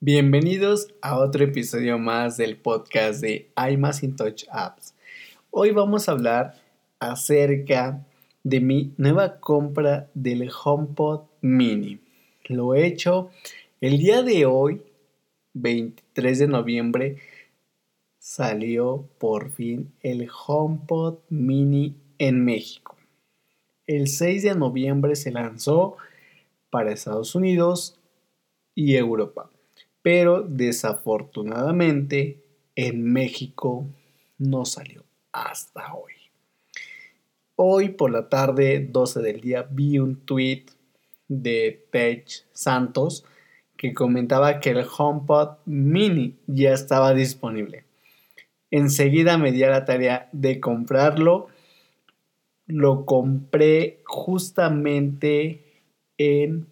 Bienvenidos a otro episodio más del podcast de Touch Apps. Hoy vamos a hablar acerca de mi nueva compra del HomePod Mini. Lo he hecho el día de hoy, 23 de noviembre, salió por fin el HomePod Mini en México. El 6 de noviembre se lanzó para Estados Unidos y Europa pero desafortunadamente en México no salió hasta hoy. Hoy por la tarde, 12 del día, vi un tweet de Tech Santos que comentaba que el HomePod mini ya estaba disponible. Enseguida me di a la tarea de comprarlo. Lo compré justamente en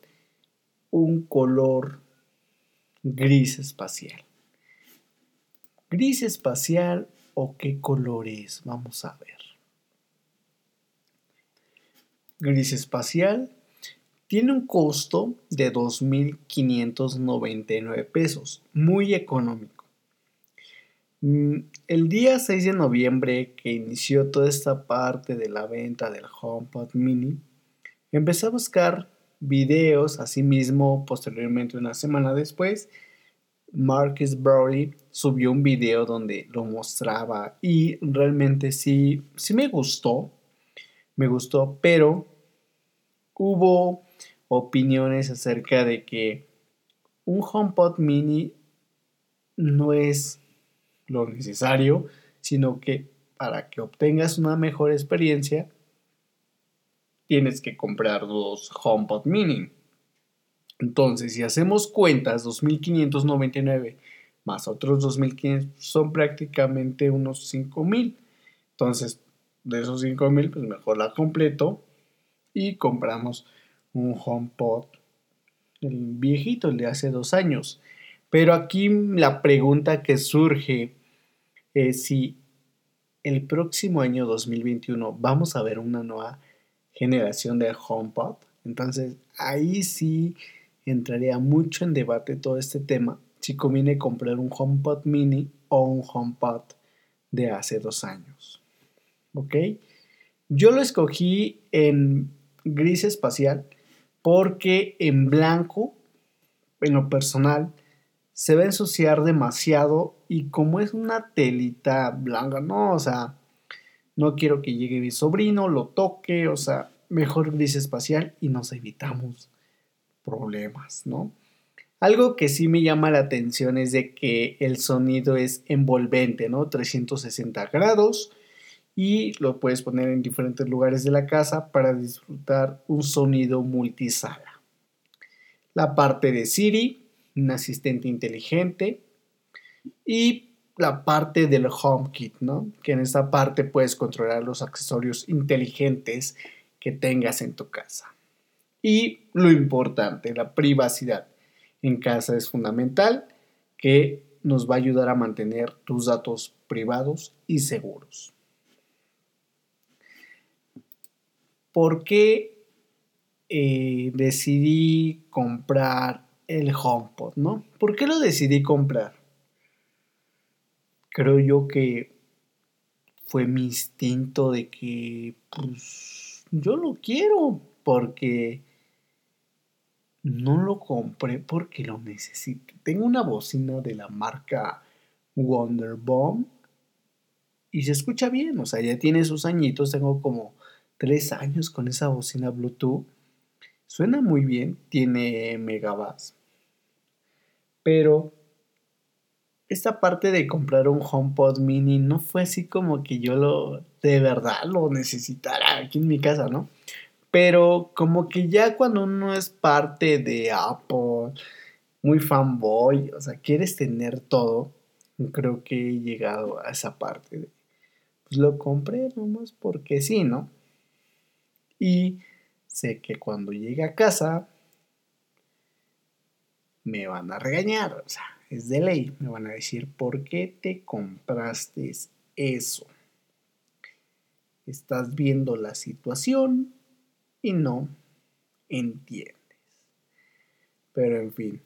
un color gris espacial. Gris espacial o qué color es, vamos a ver. Gris espacial tiene un costo de 2.599 pesos, muy económico. Mm, el día 6 de noviembre que inició toda esta parte de la venta del HomePod mini, empecé a buscar videos, asimismo, posteriormente, una semana después, Marcus Browley subió un video donde lo mostraba y realmente sí, sí me gustó, me gustó, pero hubo opiniones acerca de que un HomePod mini no es lo necesario, sino que para que obtengas una mejor experiencia, tienes que comprar dos HomePod mini. Entonces, si hacemos cuentas, 2.599 más otros 2.500 son prácticamente unos 5.000. Entonces, de esos 5.000, pues mejor la completo y compramos un HomePod, el viejito, el de hace dos años. Pero aquí la pregunta que surge es si el próximo año 2021 vamos a ver una nueva generación de HomePod. Entonces ahí sí entraría mucho en debate todo este tema si conviene comprar un HomePod mini o un HomePod de hace dos años. ¿Ok? Yo lo escogí en gris espacial porque en blanco, en lo personal, se va a ensuciar demasiado y como es una telita blanca, no, o sea, no quiero que llegue mi sobrino, lo toque, o sea, mejor gris espacial y nos evitamos problemas, ¿no? Algo que sí me llama la atención es de que el sonido es envolvente, ¿no? 360 grados y lo puedes poner en diferentes lugares de la casa para disfrutar un sonido multisala. La parte de Siri, un asistente inteligente y la parte del HomeKit, ¿no? Que en esta parte puedes controlar los accesorios inteligentes que tengas en tu casa. Y lo importante, la privacidad en casa es fundamental, que nos va a ayudar a mantener tus datos privados y seguros. ¿Por qué eh, decidí comprar el HomePod, no? ¿Por qué lo decidí comprar? Creo yo que fue mi instinto de que, pues, yo lo quiero porque no lo compré porque lo necesito. Tengo una bocina de la marca Wonderbomb y se escucha bien, o sea, ya tiene sus añitos, tengo como tres años con esa bocina Bluetooth. Suena muy bien, tiene megabytes. Pero esta parte de comprar un HomePod mini no fue así como que yo lo de verdad lo necesitara aquí en mi casa, ¿no? Pero como que ya cuando uno es parte de Apple, muy fanboy, o sea, quieres tener todo, creo que he llegado a esa parte de, pues lo compré nomás porque sí, ¿no? Y sé que cuando llegue a casa me van a regañar, o sea, de ley, me van a decir, ¿por qué te compraste eso? Estás viendo la situación, y no entiendes. Pero en fin,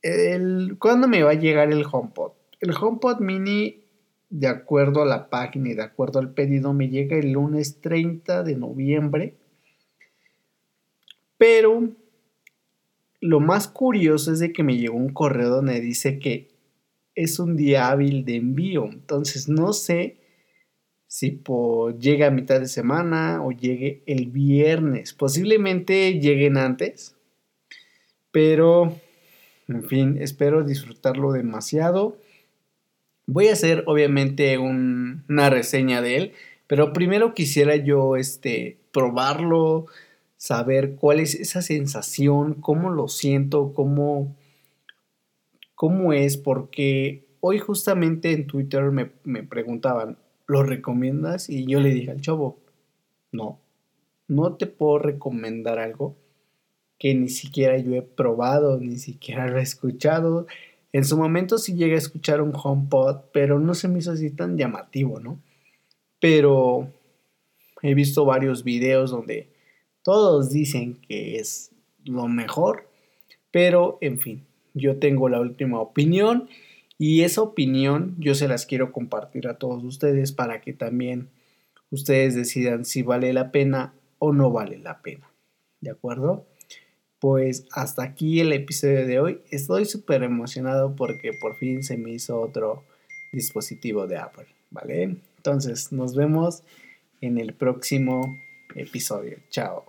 el, ¿cuándo me va a llegar el HomePod? El HomePod mini, de acuerdo a la página y de acuerdo al pedido, me llega el lunes 30 de noviembre. Pero lo más curioso es de que me llegó un correo donde dice que es un día hábil de envío. Entonces no sé si por, llegue a mitad de semana o llegue el viernes. Posiblemente lleguen antes. Pero, en fin, espero disfrutarlo demasiado. Voy a hacer obviamente una reseña de él. Pero primero quisiera yo este, probarlo, saber cuál es esa sensación, cómo lo siento, cómo, cómo es, porque hoy justamente en Twitter me, me preguntaban, ¿lo recomiendas? Y yo le dije al chavo, no, no te puedo recomendar algo que ni siquiera yo he probado, ni siquiera lo he escuchado. En su momento sí llegué a escuchar un HomePod, pero no se me hizo así tan llamativo, ¿no? Pero he visto varios videos donde todos dicen que es lo mejor, pero en fin, yo tengo la última opinión y esa opinión yo se las quiero compartir a todos ustedes para que también ustedes decidan si vale la pena o no vale la pena. ¿De acuerdo? Pues hasta aquí el episodio de hoy. Estoy súper emocionado porque por fin se me hizo otro dispositivo de Apple, ¿vale? Entonces nos vemos en el próximo episodio. Chao.